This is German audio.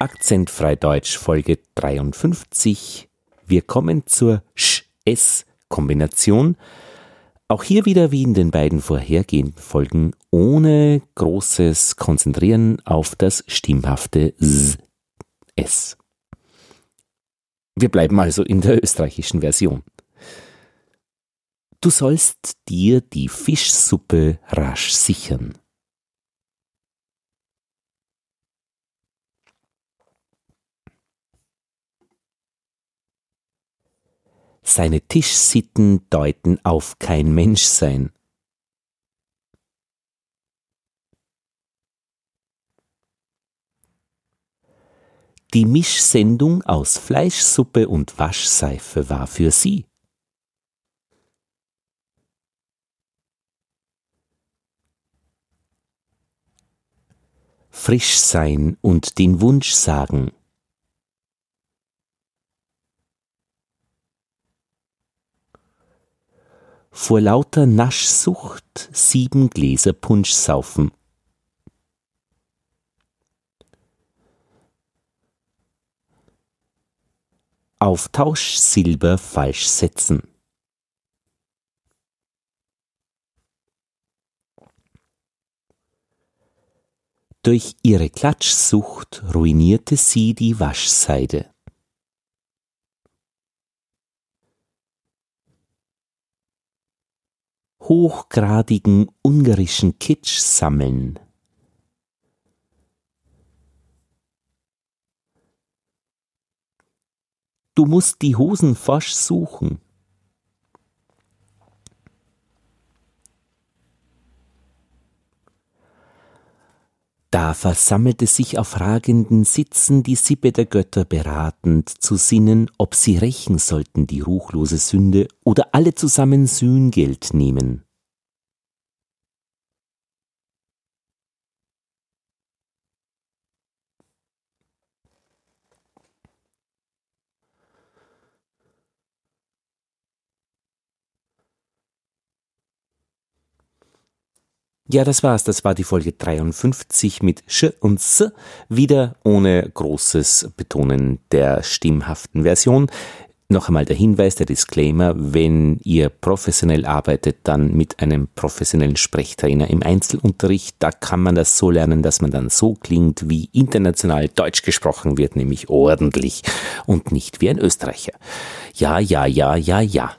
Akzentfrei Deutsch Folge 53. Wir kommen zur Sch-S-Kombination. Auch hier wieder wie in den beiden vorhergehenden Folgen ohne großes Konzentrieren auf das stimmhafte S. Wir bleiben also in der österreichischen Version. Du sollst dir die Fischsuppe rasch sichern. Seine Tischsitten deuten auf kein Menschsein. Die Mischsendung aus Fleischsuppe und Waschseife war für sie. Frisch sein und den Wunsch sagen. Vor lauter Naschsucht sieben Gläser Punsch saufen. Auf Tauschsilber falsch setzen. Durch ihre Klatschsucht ruinierte sie die Waschseide. Hochgradigen ungarischen Kitsch sammeln. Du musst die Hosen forsch suchen. Da versammelte sich auf ragenden Sitzen die Sippe der Götter beratend, zu sinnen, ob sie rächen sollten die ruchlose Sünde oder alle zusammen Sühngeld nehmen. Ja, das war's. Das war die Folge 53 mit Sch und S. Wieder ohne großes Betonen der stimmhaften Version. Noch einmal der Hinweis, der Disclaimer, wenn ihr professionell arbeitet, dann mit einem professionellen Sprechtrainer im Einzelunterricht. Da kann man das so lernen, dass man dann so klingt, wie international Deutsch gesprochen wird, nämlich ordentlich und nicht wie ein Österreicher. Ja, ja, ja, ja, ja.